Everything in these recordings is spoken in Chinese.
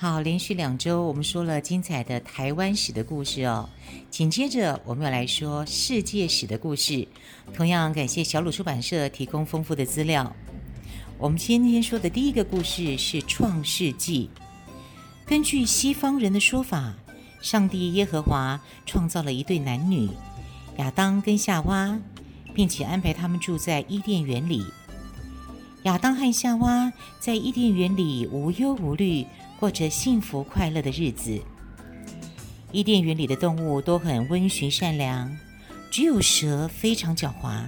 好，连续两周我们说了精彩的台湾史的故事哦。紧接着我们要来说世界史的故事，同样感谢小鲁出版社提供丰富的资料。我们今天说的第一个故事是《创世纪》。根据西方人的说法，上帝耶和华创造了一对男女，亚当跟夏娃，并且安排他们住在伊甸园里。亚当和夏娃在伊甸园里无忧无虑。过着幸福快乐的日子。伊甸园里的动物都很温驯善良，只有蛇非常狡猾。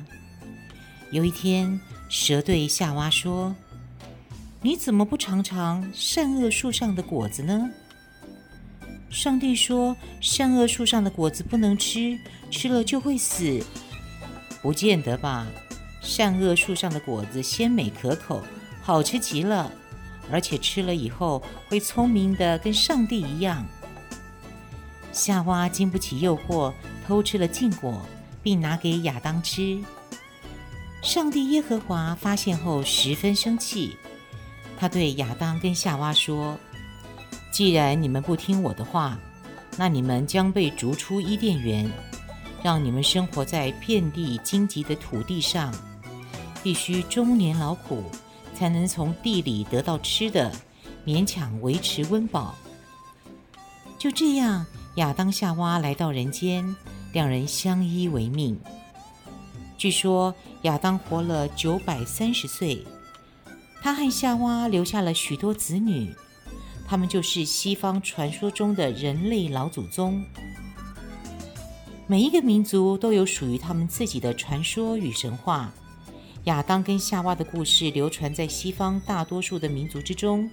有一天，蛇对夏娃说：“你怎么不尝尝善恶树上的果子呢？”上帝说：“善恶树上的果子不能吃，吃了就会死。”不见得吧？善恶树上的果子鲜美可口，好吃极了。而且吃了以后会聪明的跟上帝一样。夏娃经不起诱惑，偷吃了禁果，并拿给亚当吃。上帝耶和华发现后十分生气，他对亚当跟夏娃说：“既然你们不听我的话，那你们将被逐出伊甸园，让你们生活在遍地荆棘的土地上，必须终年劳苦。”才能从地里得到吃的，勉强维持温饱。就这样，亚当夏娃来到人间，两人相依为命。据说亚当活了九百三十岁，他和夏娃留下了许多子女，他们就是西方传说中的人类老祖宗。每一个民族都有属于他们自己的传说与神话。亚当跟夏娃的故事流传在西方大多数的民族之中，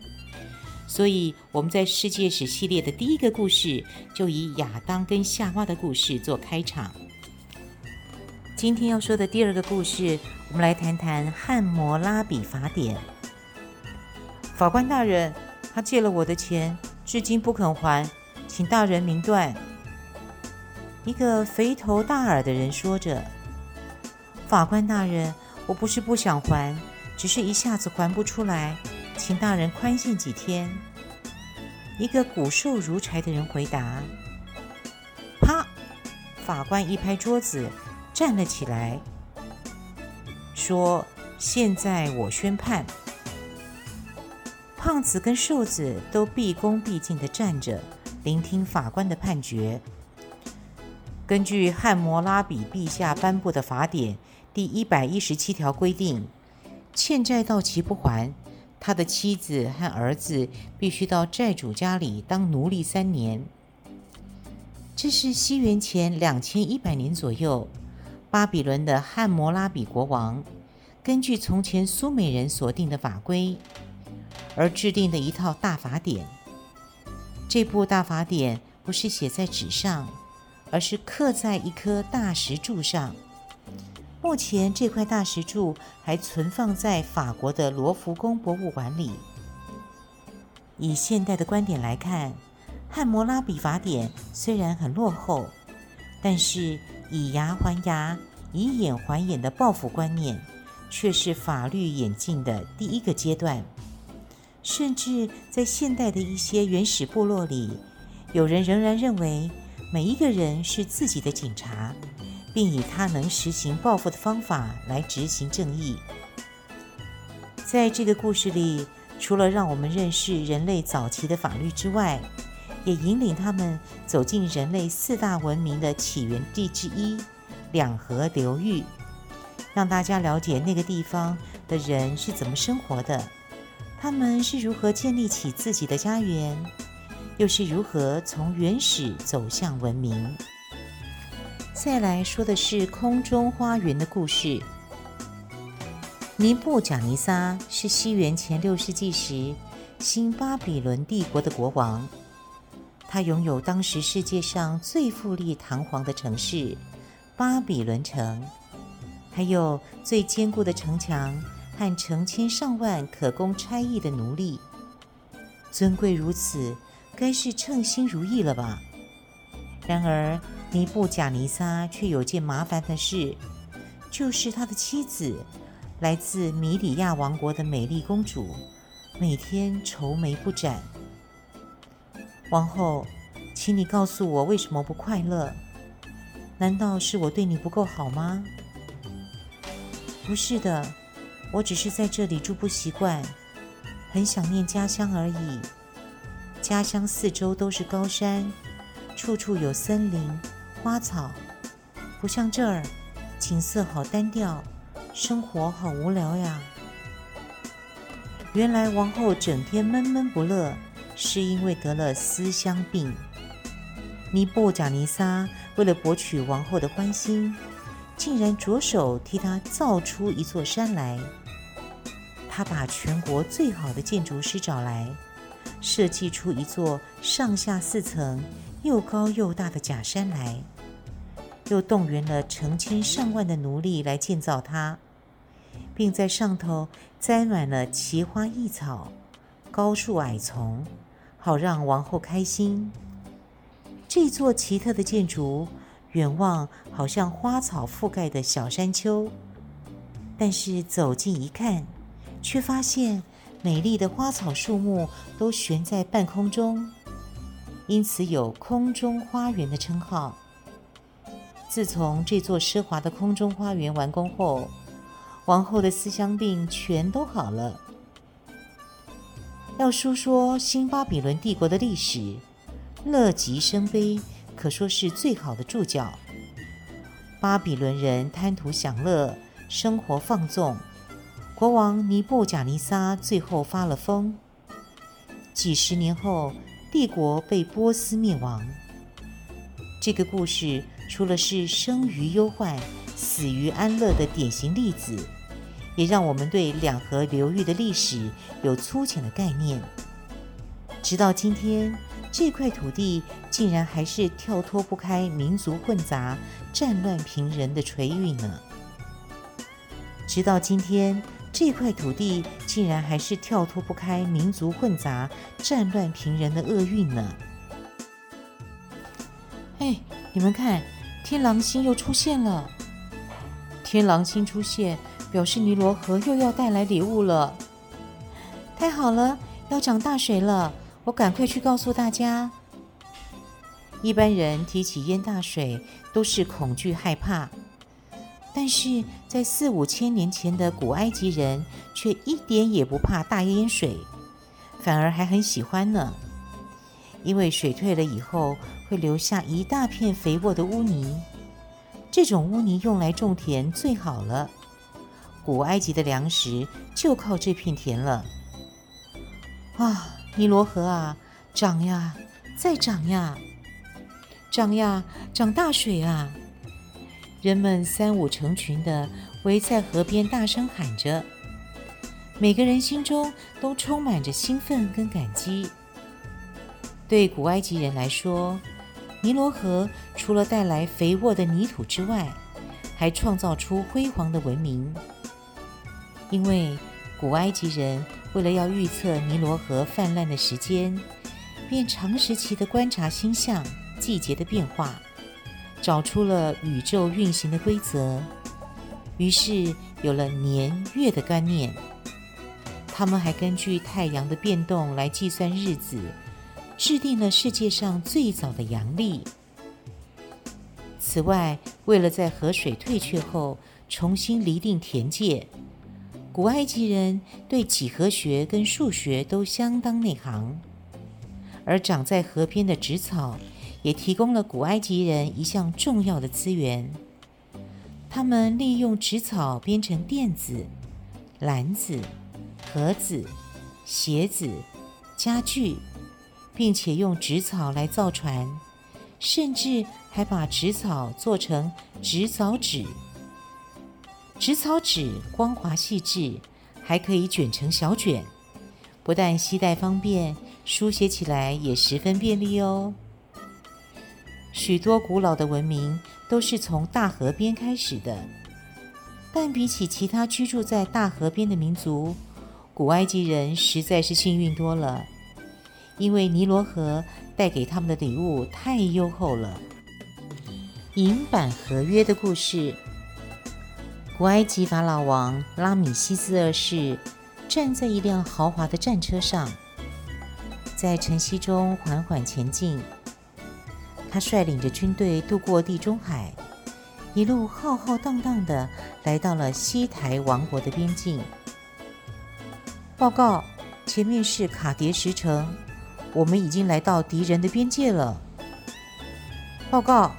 所以我们在世界史系列的第一个故事就以亚当跟夏娃的故事做开场。今天要说的第二个故事，我们来谈谈汉谟拉比法典。法官大人，他借了我的钱，至今不肯还，请大人明断。一个肥头大耳的人说着：“法官大人。”我不是不想还，只是一下子还不出来，请大人宽限几天。一个骨瘦如柴的人回答。啪！法官一拍桌子，站了起来，说：“现在我宣判。”胖子跟瘦子都毕恭毕敬地站着，聆听法官的判决。根据汉谟拉比陛下颁布的法典。第一百一十七条规定，欠债到期不还，他的妻子和儿子必须到债主家里当奴隶三年。这是西元前两千一百年左右，巴比伦的汉谟拉比国王根据从前苏美人所定的法规而制定的一套大法典。这部大法典不是写在纸上，而是刻在一颗大石柱上。目前这块大石柱还存放在法国的罗浮宫博物馆里。以现代的观点来看，汉谟拉比法典虽然很落后，但是以牙还牙、以眼还眼的报复观念，却是法律演进的第一个阶段。甚至在现代的一些原始部落里，有人仍然认为每一个人是自己的警察。并以他能实行报复的方法来执行正义。在这个故事里，除了让我们认识人类早期的法律之外，也引领他们走进人类四大文明的起源地之一——两河流域，让大家了解那个地方的人是怎么生活的，他们是如何建立起自己的家园，又是如何从原始走向文明。再来说的是空中花园的故事。尼布甲尼撒是西元前六世纪时新巴比伦帝国的国王。他拥有当时世界上最富丽堂皇的城市——巴比伦城，还有最坚固的城墙和成千上万可供差役的奴隶。尊贵如此，该是称心如意了吧？然而，尼布贾尼撒却有件麻烦的事，就是他的妻子，来自米里亚王国的美丽公主，每天愁眉不展。王后，请你告诉我为什么不快乐？难道是我对你不够好吗？不是的，我只是在这里住不习惯，很想念家乡而已。家乡四周都是高山，处处有森林、花草，不像这儿，景色好单调，生活好无聊呀。原来王后整天闷闷不乐。是因为得了思乡病。尼布甲尼撒为了博取王后的欢心，竟然着手替她造出一座山来。他把全国最好的建筑师找来，设计出一座上下四层、又高又大的假山来，又动员了成千上万的奴隶来建造它，并在上头栽满了奇花异草、高树矮丛。好让王后开心。这座奇特的建筑，远望好像花草覆盖的小山丘，但是走近一看，却发现美丽的花草树木都悬在半空中，因此有“空中花园”的称号。自从这座奢华的空中花园完工后，王后的思乡病全都好了。要述说新巴比伦帝国的历史，乐极生悲，可说是最好的注脚。巴比伦人贪图享乐，生活放纵，国王尼布甲尼撒最后发了疯。几十年后，帝国被波斯灭亡。这个故事除了是生于忧患，死于安乐的典型例子。也让我们对两河流域的历史有粗浅的概念。直到今天，这块土地竟然还是跳脱不开民族混杂、战乱频仍的锤运呢。直到今天，这块土地竟然还是跳脱不开民族混杂、战乱频仍的厄运呢。哎，你们看，天狼星又出现了。天狼星出现。表示尼罗河又要带来礼物了，太好了，要涨大水了！我赶快去告诉大家。一般人提起淹大水都是恐惧害怕，但是在四五千年前的古埃及人却一点也不怕大淹水，反而还很喜欢呢。因为水退了以后会留下一大片肥沃的污泥，这种污泥用来种田最好了。古埃及的粮食就靠这片田了。啊，尼罗河啊，涨呀，再涨呀，涨呀，涨大水啊！人们三五成群的围在河边，大声喊着，每个人心中都充满着兴奋跟感激。对古埃及人来说，尼罗河除了带来肥沃的泥土之外，还创造出辉煌的文明。因为古埃及人为了要预测尼罗河泛滥的时间，便长时期的观察星象、季节的变化，找出了宇宙运行的规则，于是有了年月的观念。他们还根据太阳的变动来计算日子，制定了世界上最早的阳历。此外，为了在河水退却后重新厘定田界。古埃及人对几何学跟数学都相当内行，而长在河边的植草也提供了古埃及人一项重要的资源。他们利用植草编成垫子、篮子、盒子、鞋子、家具，并且用植草来造船，甚至还把植草做成植草纸。植草纸光滑细致，还可以卷成小卷，不但携带方便，书写起来也十分便利哦。许多古老的文明都是从大河边开始的，但比起其他居住在大河边的民族，古埃及人实在是幸运多了，因为尼罗河带给他们的礼物太优厚了。银版合约的故事：古埃及法老王拉米西斯二世站在一辆豪华的战车上，在晨曦中缓缓前进。他率领着军队渡过地中海，一路浩浩荡荡地来到了西台王国的边境。报告，前面是卡迭石城，我们已经来到敌人的边界了。报告，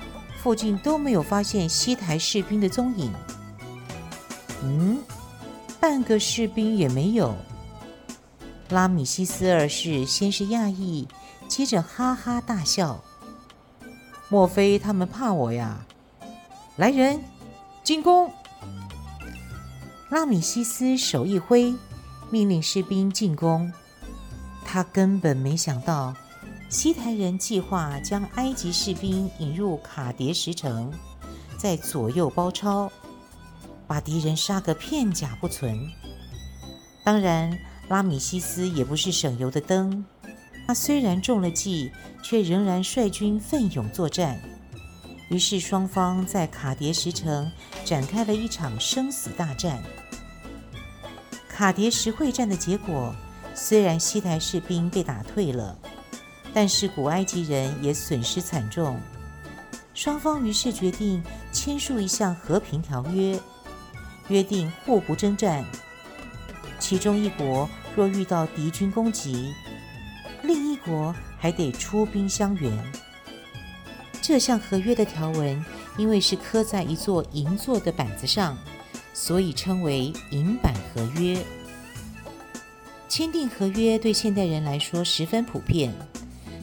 附近都没有发现西台士兵的踪影。嗯，半个士兵也没有。拉米西斯二世先是讶异，接着哈哈大笑。莫非他们怕我呀？来人，进攻！拉米西斯手一挥，命令士兵进攻。他根本没想到，西台人计划将埃及士兵引入卡迭石城，再左右包抄，把敌人杀个片甲不存。当然，拉米西斯也不是省油的灯。他虽然中了计，却仍然率军奋勇作战。于是双方在卡迭石城展开了一场生死大战。卡迭石会战的结果，虽然西台士兵被打退了，但是古埃及人也损失惨重。双方于是决定签署一项和平条约，约定互不征战。其中一国若遇到敌军攻击，另一国还得出兵相援。这项合约的条文，因为是刻在一座银座的板子上，所以称为银板合约。签订合约对现代人来说十分普遍，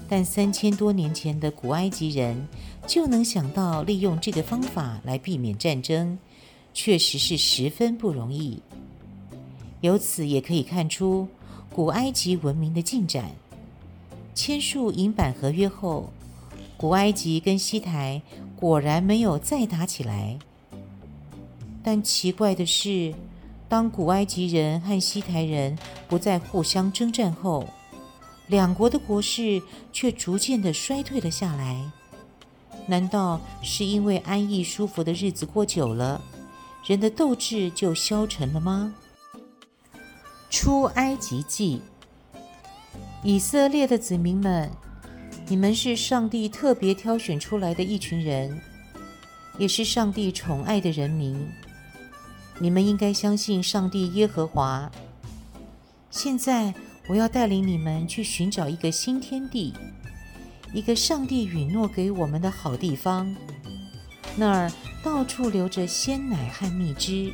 但三千多年前的古埃及人就能想到利用这个方法来避免战争，确实是十分不容易。由此也可以看出古埃及文明的进展。签署银版合约后，古埃及跟西台果然没有再打起来。但奇怪的是，当古埃及人和西台人不再互相征战后，两国的国势却逐渐的衰退了下来。难道是因为安逸舒服的日子过久了，人的斗志就消沉了吗？出埃及记。以色列的子民们，你们是上帝特别挑选出来的一群人，也是上帝宠爱的人民。你们应该相信上帝耶和华。现在，我要带领你们去寻找一个新天地，一个上帝允诺给我们的好地方。那儿到处流着鲜奶和蜜汁。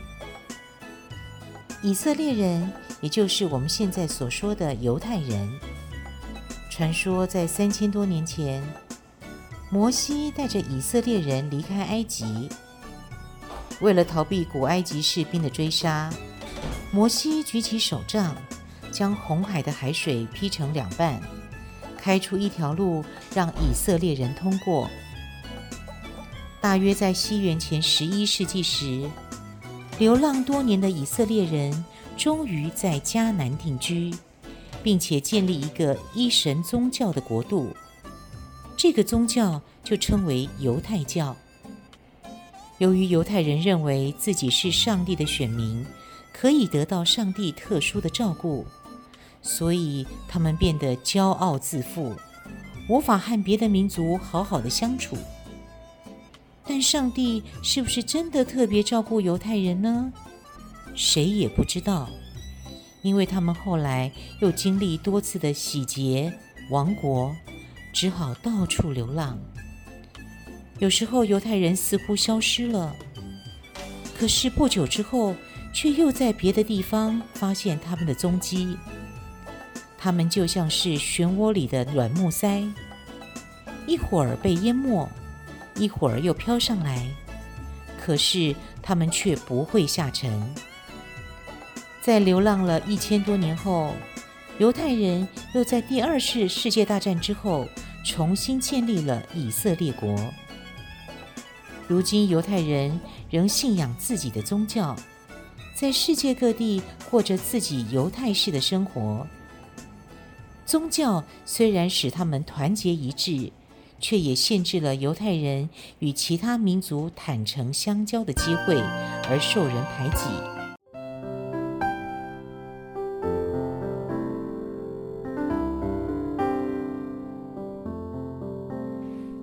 以色列人，也就是我们现在所说的犹太人。传说在三千多年前，摩西带着以色列人离开埃及。为了逃避古埃及士兵的追杀，摩西举起手杖，将红海的海水劈成两半，开出一条路让以色列人通过。大约在西元前十一世纪时，流浪多年的以色列人终于在迦南定居。并且建立一个一神宗教的国度，这个宗教就称为犹太教。由于犹太人认为自己是上帝的选民，可以得到上帝特殊的照顾，所以他们变得骄傲自负，无法和别的民族好好的相处。但上帝是不是真的特别照顾犹太人呢？谁也不知道。因为他们后来又经历多次的洗劫、亡国，只好到处流浪。有时候犹太人似乎消失了，可是不久之后，却又在别的地方发现他们的踪迹。他们就像是漩涡里的软木塞，一会儿被淹没，一会儿又飘上来，可是他们却不会下沉。在流浪了一千多年后，犹太人又在第二次世界大战之后重新建立了以色列国。如今，犹太人仍信仰自己的宗教，在世界各地过着自己犹太式的生活。宗教虽然使他们团结一致，却也限制了犹太人与其他民族坦诚相交的机会，而受人排挤。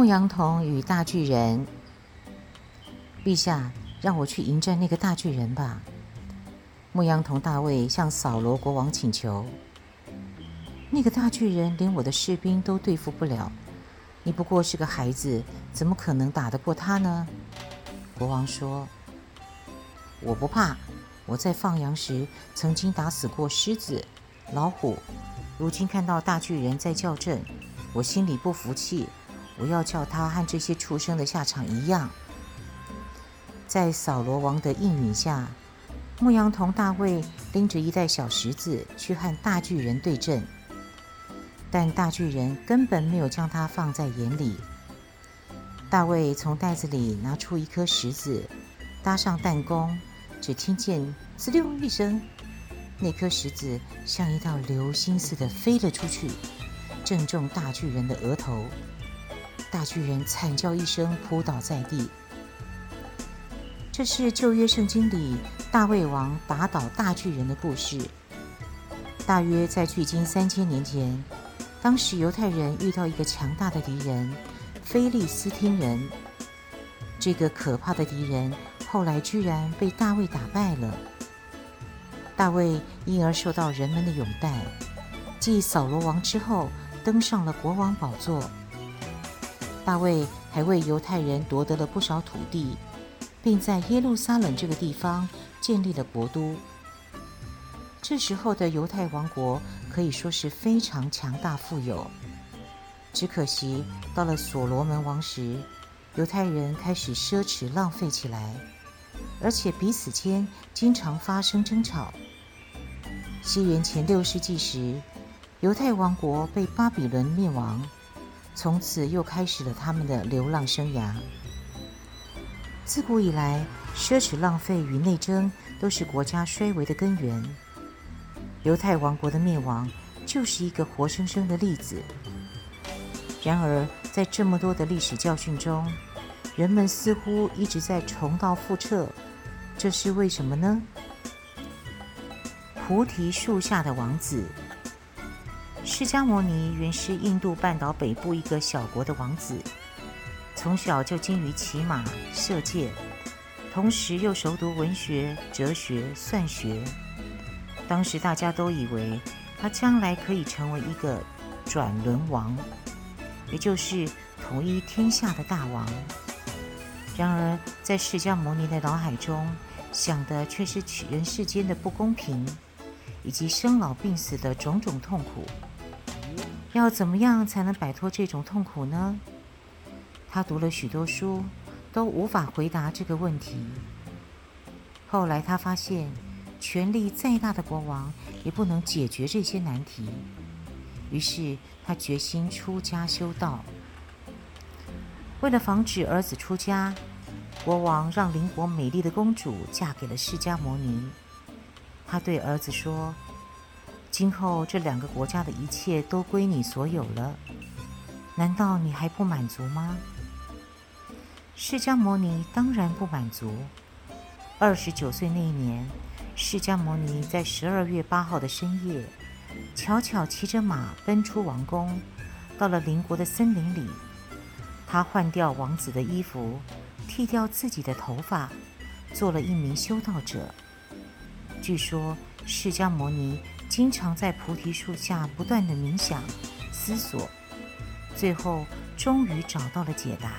牧羊童与大巨人，陛下，让我去迎战那个大巨人吧。牧羊童大卫向扫罗国王请求：“那个大巨人连我的士兵都对付不了，你不过是个孩子，怎么可能打得过他呢？”国王说：“我不怕，我在放羊时曾经打死过狮子、老虎，如今看到大巨人在叫阵，我心里不服气。”我要叫他和这些畜生的下场一样。在扫罗王的应允下，牧羊童大卫拎着一袋小石子去和大巨人对阵，但大巨人根本没有将他放在眼里。大卫从袋子里拿出一颗石子，搭上弹弓，只听见“滋溜”一声，那颗石子像一道流星似的飞了出去，正中大巨人的额头。大巨人惨叫一声，扑倒在地。这是旧约圣经里大卫王打倒大巨人的故事。大约在距今三千年前，当时犹太人遇到一个强大的敌人——非利斯汀人。这个可怕的敌人后来居然被大卫打败了。大卫因而受到人们的拥戴，继扫罗王之后，登上了国王宝座。大卫还为犹太人夺得了不少土地，并在耶路撒冷这个地方建立了国都。这时候的犹太王国可以说是非常强大富有。只可惜到了所罗门王时，犹太人开始奢侈浪费起来，而且彼此间经常发生争吵。西元前六世纪时，犹太王国被巴比伦灭亡。从此又开始了他们的流浪生涯。自古以来，奢侈浪费与内争都是国家衰微的根源。犹太王国的灭亡就是一个活生生的例子。然而，在这么多的历史教训中，人们似乎一直在重蹈覆辙，这是为什么呢？菩提树下的王子。释迦牟尼原是印度半岛北部一个小国的王子，从小就精于骑马、射箭，同时又熟读文学、哲学、算学。当时大家都以为他将来可以成为一个转轮王，也就是统一天下的大王。然而，在释迦牟尼的脑海中想的却是人世间的不公平，以及生老病死的种种痛苦。要怎么样才能摆脱这种痛苦呢？他读了许多书，都无法回答这个问题。后来他发现，权力再大的国王也不能解决这些难题。于是他决心出家修道。为了防止儿子出家，国王让邻国美丽的公主嫁给了释迦牟尼。他对儿子说。今后这两个国家的一切都归你所有了，难道你还不满足吗？释迦牟尼当然不满足。二十九岁那一年，释迦牟尼在十二月八号的深夜，悄悄骑着马奔出王宫，到了邻国的森林里。他换掉王子的衣服，剃掉自己的头发，做了一名修道者。据说释迦牟尼经常在菩提树下不断地冥想、思索，最后终于找到了解答。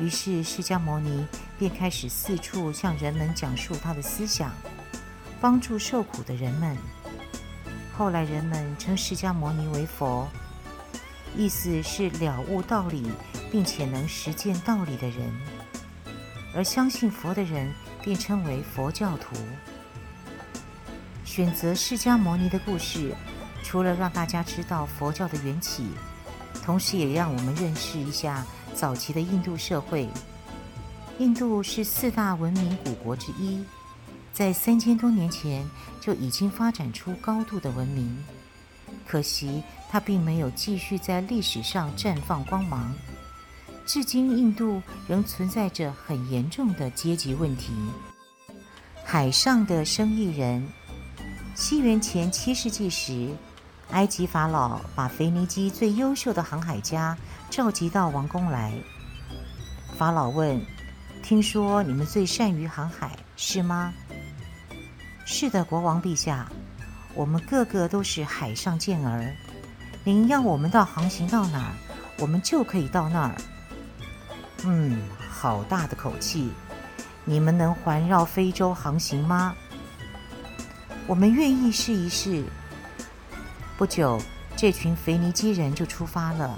于是释迦牟尼便开始四处向人们讲述他的思想，帮助受苦的人们。后来人们称释迦牟尼为佛。意思是了悟道理，并且能实践道理的人，而相信佛的人便称为佛教徒。选择释迦牟尼的故事，除了让大家知道佛教的缘起，同时也让我们认识一下早期的印度社会。印度是四大文明古国之一，在三千多年前就已经发展出高度的文明。可惜，它并没有继续在历史上绽放光芒。至今，印度仍存在着很严重的阶级问题。海上的生意人。西元前七世纪时，埃及法老把腓尼基最优秀的航海家召集到王宫来。法老问：“听说你们最善于航海，是吗？”“是的，国王陛下。”我们个个都是海上健儿，您要我们到航行到哪儿，我们就可以到那儿。嗯，好大的口气！你们能环绕非洲航行吗？我们愿意试一试。不久，这群腓尼基人就出发了。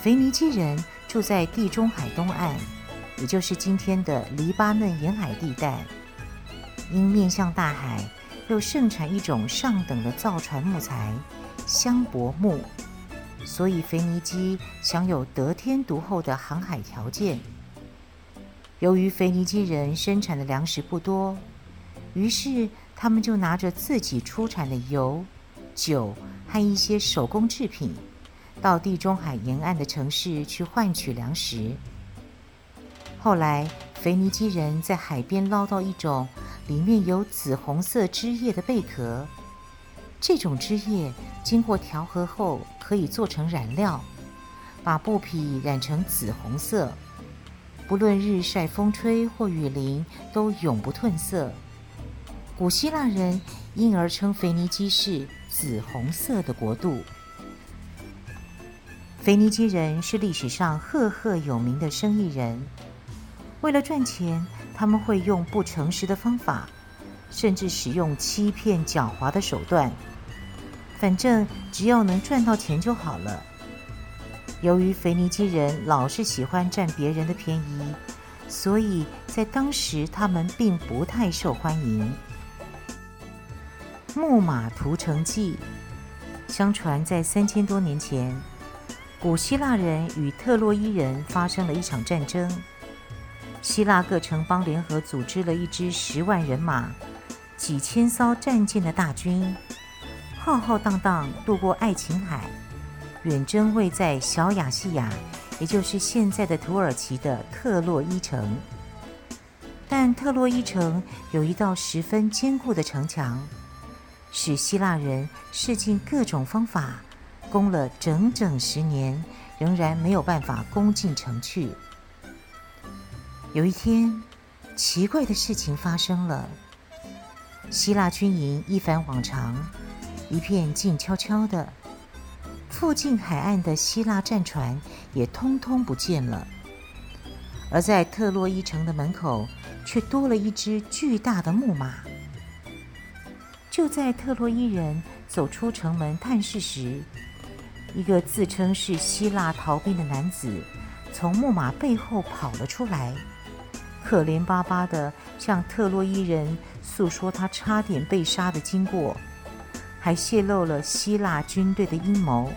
腓尼基人住在地中海东岸，也就是今天的黎巴嫩沿海地带，因面向大海。又盛产一种上等的造船木材——香柏木，所以腓尼基享有得天独厚的航海条件。由于腓尼基人生产的粮食不多，于是他们就拿着自己出产的油、酒和一些手工制品，到地中海沿岸的城市去换取粮食。后来，腓尼基人在海边捞到一种。里面有紫红色汁液的贝壳，这种汁液经过调和后可以做成染料，把布匹染成紫红色，不论日晒风吹或雨淋都永不褪色。古希腊人因而称腓尼基是紫红色的国度。腓尼基人是历史上赫赫有名的生意人，为了赚钱。他们会用不诚实的方法，甚至使用欺骗、狡猾的手段。反正只要能赚到钱就好了。由于腓尼基人老是喜欢占别人的便宜，所以在当时他们并不太受欢迎。木马屠城记，相传在三千多年前，古希腊人与特洛伊人发生了一场战争。希腊各城邦联合组织了一支十万人马、几千艘战舰的大军，浩浩荡荡渡过爱琴海，远征位在小亚细亚，也就是现在的土耳其的特洛伊城。但特洛伊城有一道十分坚固的城墙，使希腊人试尽各种方法，攻了整整十年，仍然没有办法攻进城去。有一天，奇怪的事情发生了。希腊军营一反往常，一片静悄悄的。附近海岸的希腊战船也通通不见了。而在特洛伊城的门口，却多了一只巨大的木马。就在特洛伊人走出城门探视时，一个自称是希腊逃兵的男子从木马背后跑了出来。可怜巴巴地向特洛伊人诉说他差点被杀的经过，还泄露了希腊军队的阴谋。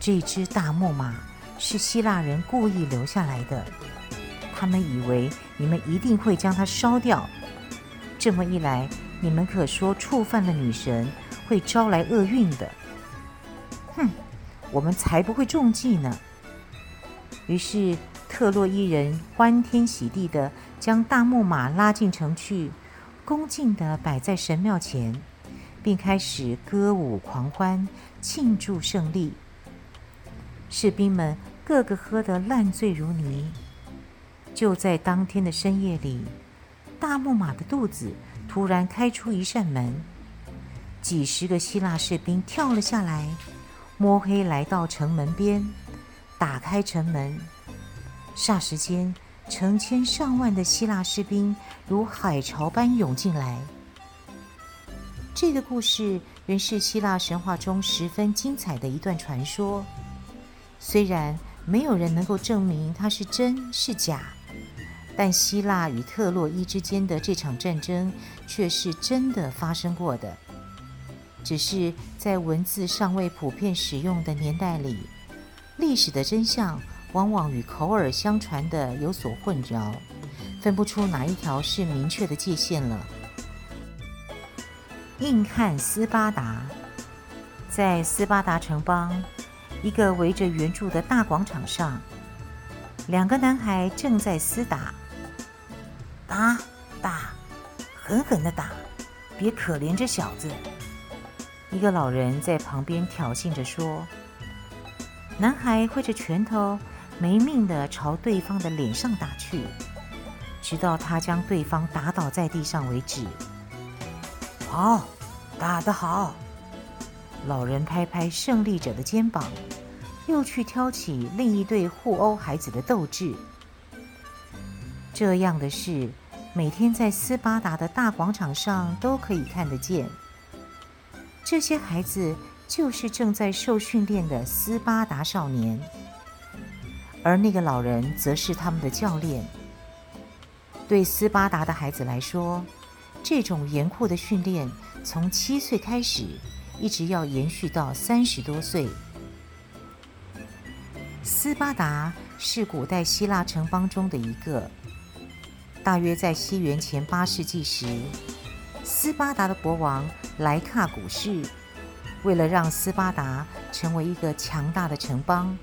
这只大木马是希腊人故意留下来的，他们以为你们一定会将它烧掉。这么一来，你们可说触犯了女神，会招来厄运的。哼，我们才不会中计呢。于是。特洛伊人欢天喜地地将大木马拉进城去，恭敬地摆在神庙前，并开始歌舞狂欢，庆祝胜利。士兵们个个喝得烂醉如泥。就在当天的深夜里，大木马的肚子突然开出一扇门，几十个希腊士兵跳了下来，摸黑来到城门边，打开城门。霎时间，成千上万的希腊士兵如海潮般涌进来。这个故事原是希腊神话中十分精彩的一段传说，虽然没有人能够证明它是真是假。但希腊与特洛伊之间的这场战争却是真的发生过的，只是在文字尚未普遍使用的年代里，历史的真相往往与口耳相传的有所混淆，分不出哪一条是明确的界限了。硬汉斯巴达，在斯巴达城邦一个围着圆柱的大广场上，两个男孩正在厮打。打打，狠狠的打，别可怜这小子。一个老人在旁边挑衅着说。男孩挥着拳头，没命地朝对方的脸上打去，直到他将对方打倒在地上为止。好，打得好！老人拍拍胜利者的肩膀，又去挑起另一对互殴孩子的斗志。这样的事，每天在斯巴达的大广场上都可以看得见。这些孩子就是正在受训练的斯巴达少年，而那个老人则是他们的教练。对斯巴达的孩子来说，这种严酷的训练从七岁开始，一直要延续到三十多岁。斯巴达是古代希腊城邦中的一个。大约在西元前八世纪时，斯巴达的国王莱卡古士为了让斯巴达成为一个强大的城邦，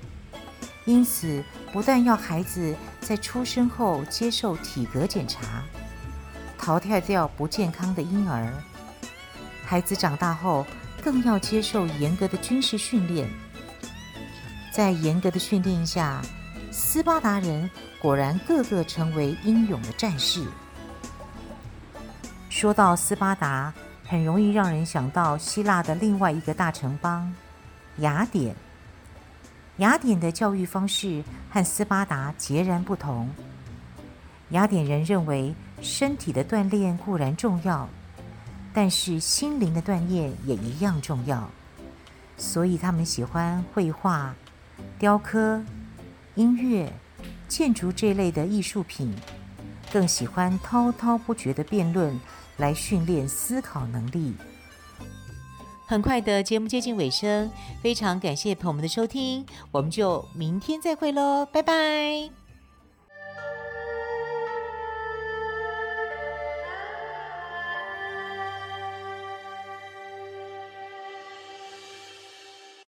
因此不但要孩子在出生后接受体格检查，淘汰掉不健康的婴儿，孩子长大后更要接受严格的军事训练。在严格的训练下，斯巴达人果然个个成为英勇的战士。说到斯巴达，很容易让人想到希腊的另外一个大城邦雅典。雅典的教育方式和斯巴达截然不同。雅典人认为身体的锻炼固然重要，但是心灵的锻炼也一样重要，所以他们喜欢绘画、雕刻。音乐、建筑这类的艺术品，更喜欢滔滔不绝的辩论来训练思考能力。很快的节目接近尾声，非常感谢朋友们的收听，我们就明天再会喽，拜拜。